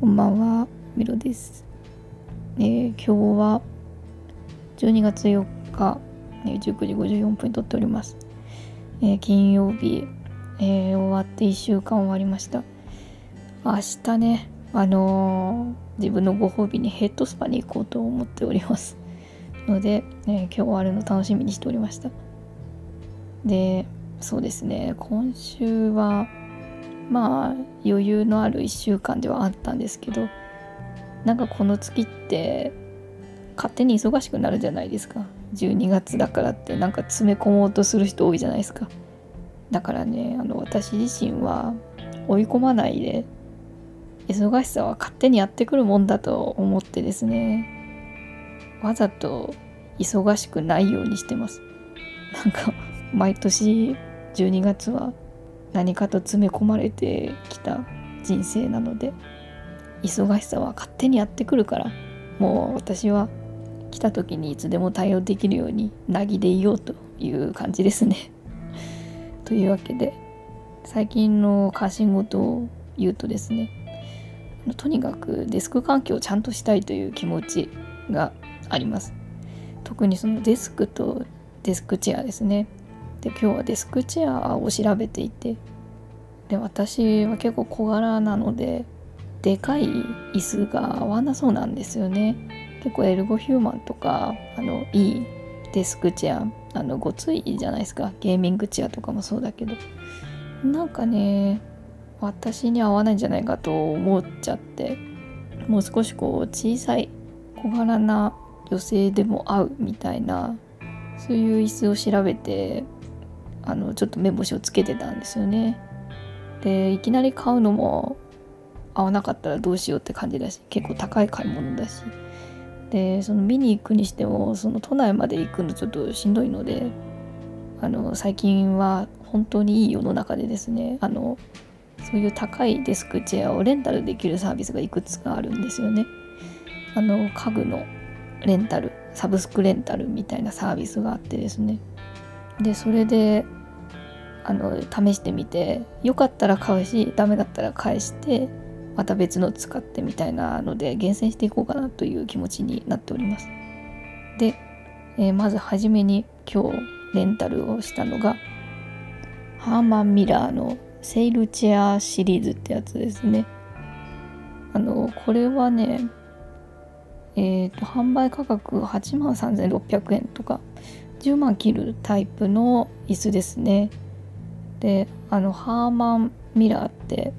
こんばんは、ミロです。えー今日は12月4日、え19時54分に撮っております。えー金曜日、えー終わって1週間終わりました。明日ね、あの自分のご褒美にヘッドスパに行こうと思っております。ので、え今日終わるの楽しみにしておりました。で、そうですね、今週は、まあ余裕のある1週間ではあったんですけどなんかこの月って勝手に忙しくなるじゃないですか。12月だからってなんか詰め込もうとする人多いじゃないですか。だからねあの私自身は追い込まないで忙しさは勝手にやってくるもんだと思ってですねわざと忙しくないようにしてます。なんか毎年12月は何かと詰め込まれてきた人生なので忙しさは勝手にやってくるからもう私は来た時にいつでも対応できるようになぎでいようという感じですね。というわけで最近の関心事を言うとですねとにかくデスク環境をちゃんとしたいという気持ちがあります。特にそのデスクとデスクチェアですね。で今日はデスクチェアを調べていて。で私は結構小柄なのででかい椅子が合わなそうなんですよね。結構エルゴヒューマンとかあのいいデスクチェアあのごついじゃないですか。ゲーミングチェアとかもそうだけど。なんかね私に合わないんじゃないかと思っちゃってもう少しこう小さい小柄な女性でも合うみたいなそういう椅子を調べてあのちょっと目星をつけてたんですよね。でいきなり買うのも合わなかったらどうしようって感じだし結構高い買い物だしでその見に行くにしてもその都内まで行くのちょっとしんどいのであの最近は本当にいい世の中でですねあのそういう高いデスクチェアをレンタルできるサービスがいくつかあるんですよね。あの家具のレンタルサブスクレンタルみたいなサービスがあってですねでそれであの試してみてよかったら買うしダメだったら返してまた別の使ってみたいなので厳選していこうかなという気持ちになっております。で、えーまず初めに今日レンタルをしたのがハーマン・ミラーのセイルチェアシリーズってやつですね。あのこれはねえーと販売価格8万3600円とか10万切るタイプの椅子ですね。であのハーマン・ミラーって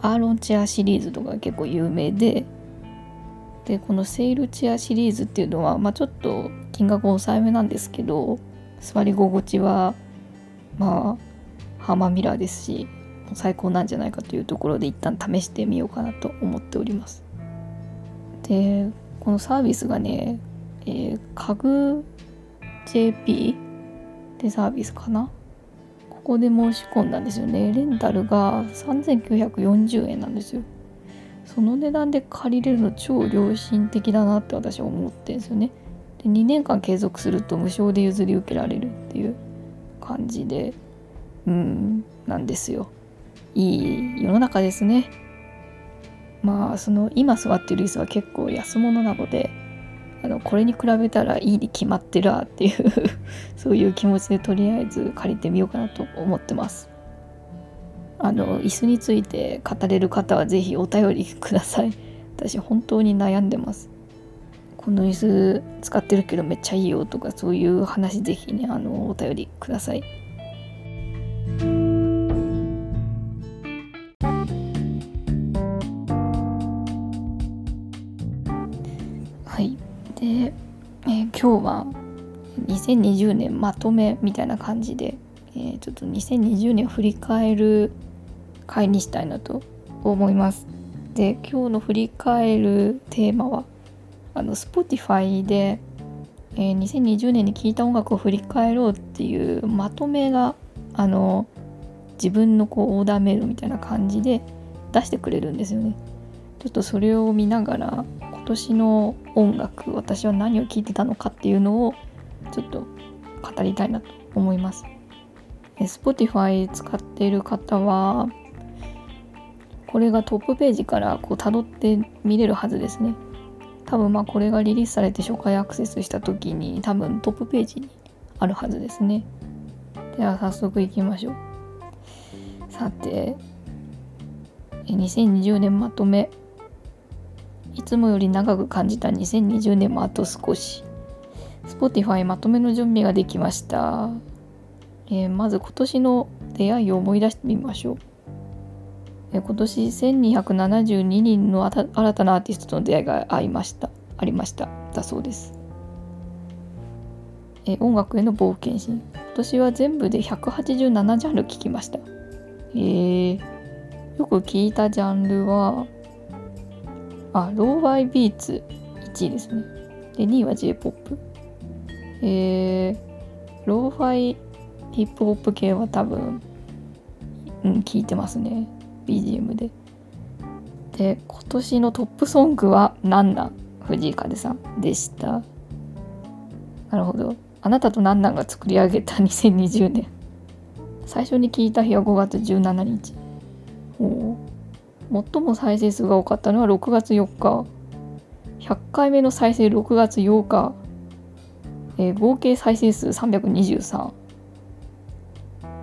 アーロンチェアシリーズとか結構有名ででこのセールチェアシリーズっていうのは、まあ、ちょっと金額抑えめなんですけど座り心地はまあハーマン・ミラーですし最高なんじゃないかというところで一旦試してみようかなと思っております。でこのサービスがね、えー、家具 JP ってサービスかなここで申し込んだんですよね。レンタルが3940円なんですよ。その値段で借りれるの超良心的だなって私は思ってるんですよね。で2年間継続すると無償で譲り受けられるっていう感じでうんなんですよ。いい世の中ですね。まあその今座ってる椅子は結構安物なのであのこれに比べたらいいに決まってるわっていう そういう気持ちでとりあえず借りてみようかなと思ってます。あの椅子について語れる方は是非お便りください。私本当に悩んでます。この椅子使ってるけどめっちゃいいよとかそういう話是非ねあのお便りくださいはい。今日は2020年まとめみたいな感じで、えーちょっと2020年を振り返る回にしたいなと思います。で今日の振り返るテーマはあの Spotify で、えー2020年に聴いた音楽を振り返ろうっていうまとめがあの自分のこうオーダーメイドみたいな感じで出してくれるんですよね。ちょっとそれを見ながら年の音楽私は何を聴いてたのかっていうのをちょっと語りたいなと思います。Spotify 使っている方はこれがトップページからこう辿って見れるはずですね。多分まあこれがリリースされて初回アクセスした時に多分トップページにあるはずですね。では早速いきましょう。さて2020年まとめ。いつもより長く感じた2020年もあと少し。Spotify まとめの準備ができました、えー、まず今年の出会いを思い出してみましょう、えー、今年1272人の新たなアーティストとの出会いがありました。ありました。だそうです、えー、音楽への冒険心。今年は全部で187ジャンル聴きました。えー、よく聞いたジャンルはあ Lo-Fi Beats 1位ですね。で2位は J-POP えー、ローファイヒップホップ系は多分、うん、聞いてますね。BGM で。で今年のトップソングはなんなん藤井風さんでした。なるほど。あなたとなんなんが作り上げた2020年最初に聞いた日は5月17日お最も再生数が多かったのは6月4日100回目の再生6月8日えー、合計再生数323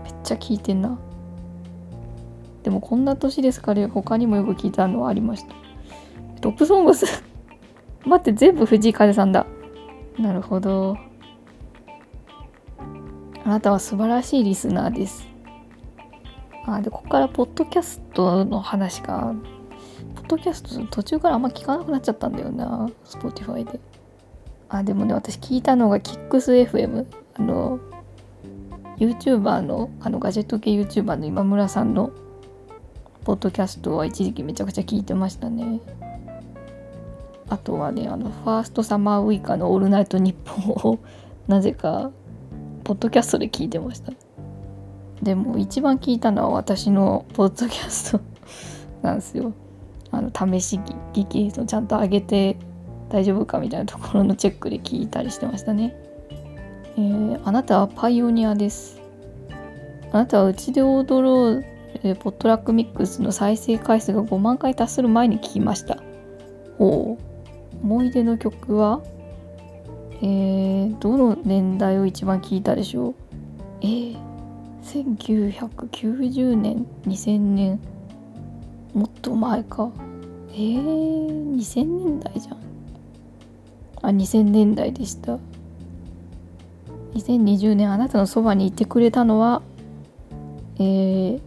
めっちゃ聞いてんなでもこんな年ですから他にもよく聞いたのはありましたトップソングス待って全部藤井風さんだなるほどあなたは素晴らしいリスナーですあでここからポッドキャストの話がポッドキャスト途中からあんま聞かなくなっちゃったんだよな Spotify で。あでもね私聞いたのが KIXFM あの YouTuber のあのガジェット系 YouTuber の今村さんのポッドキャストは一時期めちゃくちゃ聞いてましたね。あとはねあのファーストサマーウイカの「オールナイトニッポン」を なぜかポッドキャストで聞いてました。でも一番聞いたのは私のポッドキャスト なんですよあの試し聞きちゃんと上げて大丈夫かみたいなところのチェックで聞いたりしてましたね。えー、あなたはパイオニアです。あなたはうちで踊ろう、えー、ポットラックミックスの再生回数が5万回達する前に聞きました。ほう。思い出の曲はえー、どの年代を一番聞いたでしょう？えー、1990年、2000年、もっと前か。えー、2000年代じゃん。あ2000年代でした。2020年あなたのそばにいてくれたのはえー、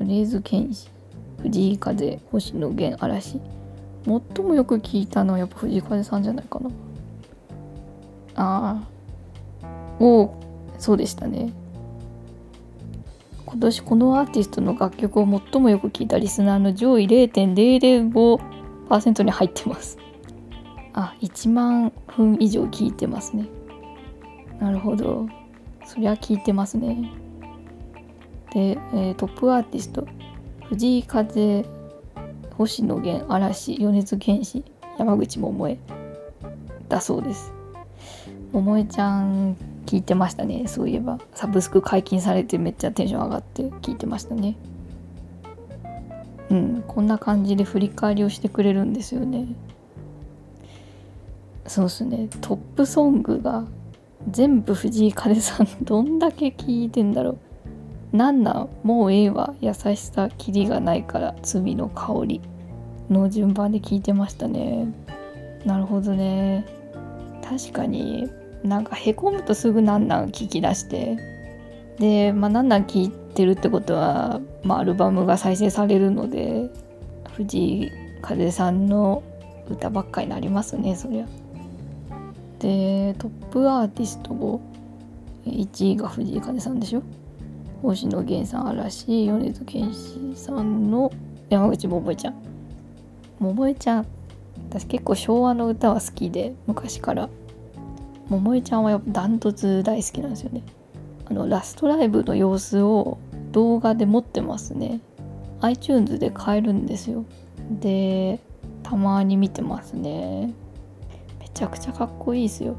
レーズ剣士藤井風星野源嵐。最もよく聞いたのはやっぱ藤井風さんじゃないかな。ああおそうでしたね。今年このアーティストの楽曲を最もよく聴いたリスナーの上位0.005%に入ってます。あ1万分以上聞いてますね。なるほど。そりゃ聞いてますね。で、えー、トップアーティスト。藤井風星野源嵐米津玄師山口百恵だそうです。百恵ちゃん聞いてましたね。そういえば。サブスク解禁されてめっちゃテンション上がって聞いてましたね。うん。こんな感じで振り返りをしてくれるんですよね。そうっすね。トップソングが全部藤井風さん どんだけ聴いてんだろう。なんなんもうええわ。優しさキリがないから罪の香り。の順番で聞いてましたね。なるほどね。確かに。なんかへこむとすぐなんなん聞き出して。でまあなんなん聞いてるってことは、まあ、アルバムが再生されるので藤井風さんの歌ばっかりになりますねそりゃ。でトップアーティストを1位が藤井風さんでしょ。星野源さん嵐米津玄師さんの山口百恵ちゃん。百恵ちゃん。私結構昭和の歌は好きで昔から。百恵ちゃんはダントツ大好きなんですよね。あのラストライブの様子を動画で持ってますね。iTunes で買えるんですよ。でたまに見てますね。めちゃくちゃかっこいいですよ。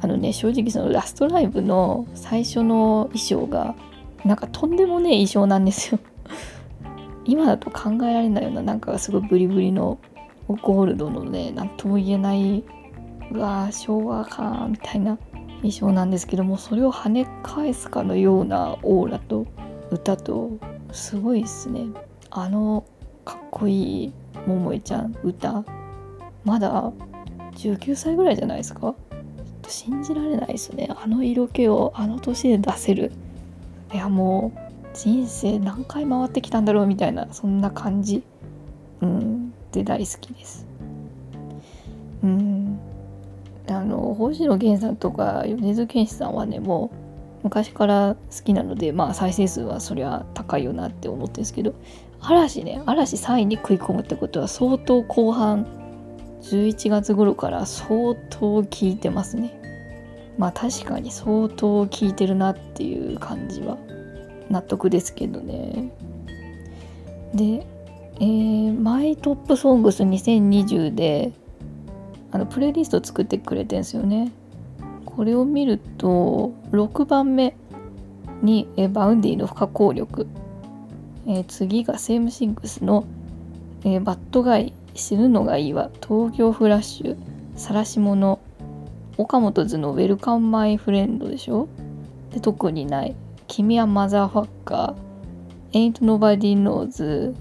あのね正直そのラストライブの最初の衣装がなんかとんでもねえ衣装なんですよ。今だと考えられないようななんかすごいブリブリのゴールドのね何とも言えないうわ昭和かみたいな印象なんですけどもそれを跳ね返すかのようなオーラと歌とすごいですね。あのかっこいい桃井ちゃん歌。まだ19歳ぐらいじゃないですか？信じられないですね。あの色気をあの年で出せる。いやもう人生何回回ってきたんだろうみたいなそんな感じ。うん。で大好きです。うん。あの星野源さんとか米津玄師さんはねもう昔から好きなのでまあ再生数はそりゃ高いよなって思ってるんですけど嵐ね嵐3位に食い込むってことは相当後半11月頃から相当効いてますね。まあ確かに相当効いてるなっていう感じは納得ですけどね。で、えー、 My Top Songs 2020であのプレイリスト作ってくれてんすよね。これを見ると6番目に、え Vaundy の不可抗力、えー、次が Same Things の、えー、 Bad Guy 死ぬのがいいわ。東京フラッシュ晒し者。 OKAMOTO'S の Welcome My Friend でしょ。で特にない。君はマザーファッカー。Ain't Nobody Knows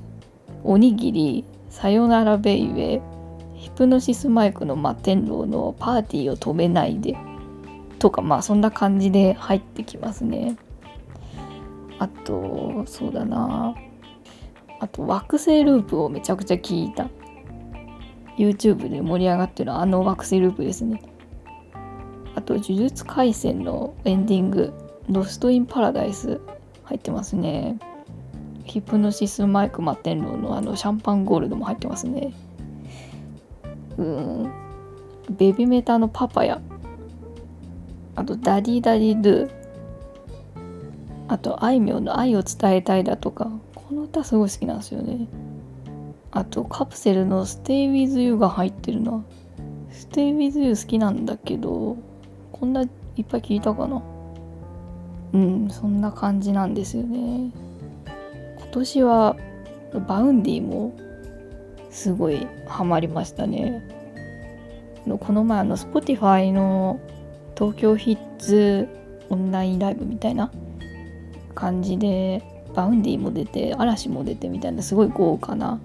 おにぎり。さよならベイベーヒプノシスマイクの摩天楼のパーティーを止めないでとかまあそんな感じで入ってきますね。あとそうだな。あと惑星ループをめちゃくちゃ聞いた。YouTube で盛り上がってるあの惑星ループですね。あと呪術廻戦のエンディング Lost in Paradise 入ってますね。ヒプノシス・マイク・麻天狼のあの Champagne Gold も入ってますね。うん。ベビメタのパパヤあとダディダディドゥ。あとあいみょんの愛を伝えたいだとか。この歌すごい好きなんですよね。あとカプセルの Stay with you が入ってるな。Stay with you 好きなんだけどこんないっぱい聞いたかな。うんそんな感じなんですよね。今年は Vaundy もすごいハマりましたね。この前あの Spotify の Tokyo Hits オンラインライブみたいな感じで Vaundy も出て嵐も出てみたいなすごい豪華な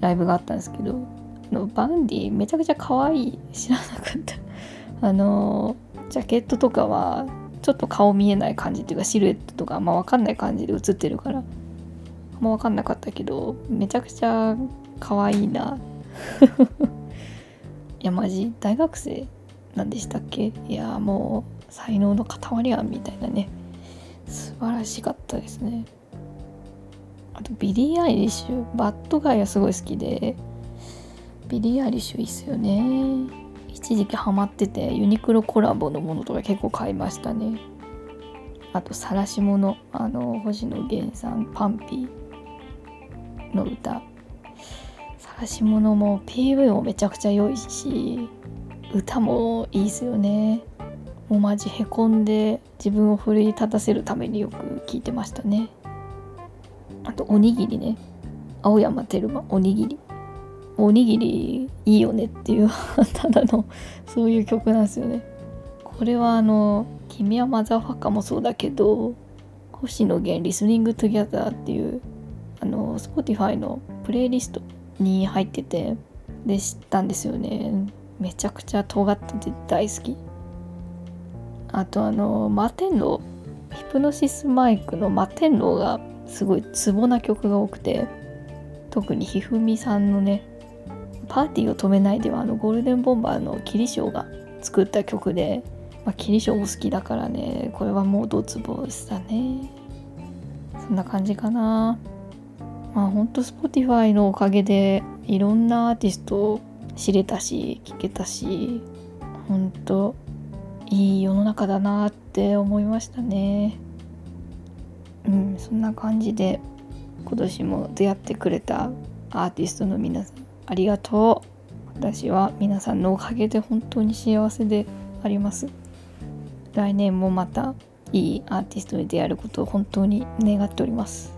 ライブがあったんですけどの Vaundy めちゃくちゃ可愛い知らなかった。あのジャケットとかはちょっと顔見えない感じっていうかシルエットとかあんま分かんない感じで映ってるからあんま分かんなかったけどめちゃくちゃ可愛いな。いやマジ大学生なんでしたっけ？いやもう才能の塊やんみたいなね。素晴らしかったですね。あとビリー・アイリッシュ。 Bad Guy はすごい好きで。ビリー・アイリッシュいいっすよね。一時期ハマっててユニクロコラボのものとか結構買いましたね。あと晒し者あの星野源さん PUNPEE の歌。晒し者も PV もめちゃくちゃ良いし歌もいいですよね。もうマジへこんで自分を奮い立たせるためによく聞いてましたね。あとおにぎりね。青山テルマおにぎり。おにぎりいいよねっていう ただのそういう曲なんですよね。これはあの「君はマザーファッカー」もそうだけど星野源 Listening Together っていうあの Spotify のプレイリストに入っててで知ったんですよね。めちゃくちゃ尖ってて大好き。あとあのマテンロヒプノシスマイクのマテンロがすごいツボな曲が多くて特にひふみさんのねパーティーを止めないではあのゴールデンボンバーのキリショーが作った曲で、まあ、キリショーも好きだからねこれはもうドツボでしたね。そんな感じかな。まあほんと Spotify のおかげでいろんなアーティストを知れたし聞けたしほんといい世の中だなって思いましたね。うんそんな感じで今年も出会ってくれたアーティストの皆さんありがとう。私は皆さんのおかげで本当に幸せであります。来年もまたいいアーティストに出会えることを本当に願っております。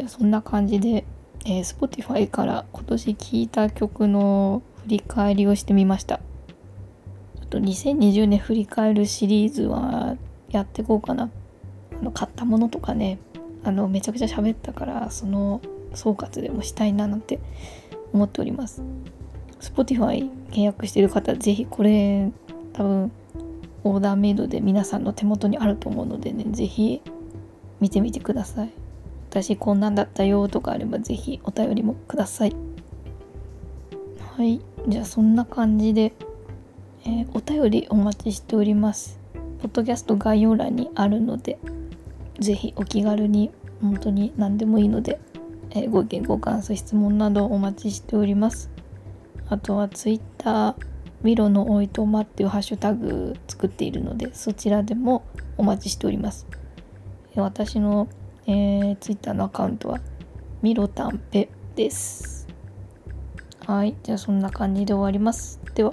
じゃあそんな感じで、えー、Spotify から今年聴いた曲の振り返りをしてみました。ちょっと2020年振り返るシリーズはやってこうかな。あの買ったものとかねあのめちゃくちゃ喋ったからその総括でもしたいななんて思っております。Spotify 契約してる方ぜひこれ多分オーダーメイドで皆さんの手元にあると思うのでねぜひ見てみてください。私こんなんだったよとかあればぜひお便りもください。はい。じゃあそんな感じで、えー、お便りお待ちしております。ポッドキャスト概要欄にあるのでぜひお気軽に本当に何でもいいので、えー、ご意見ご感想質問などお待ちしております。あとは Twitter ミロのおいとまっていうハッシュタグ作っているのでそちらでもお待ちしております。私の、えー、Twitter のアカウントはミロタンペです。はいじゃあそんな感じで終わります。では。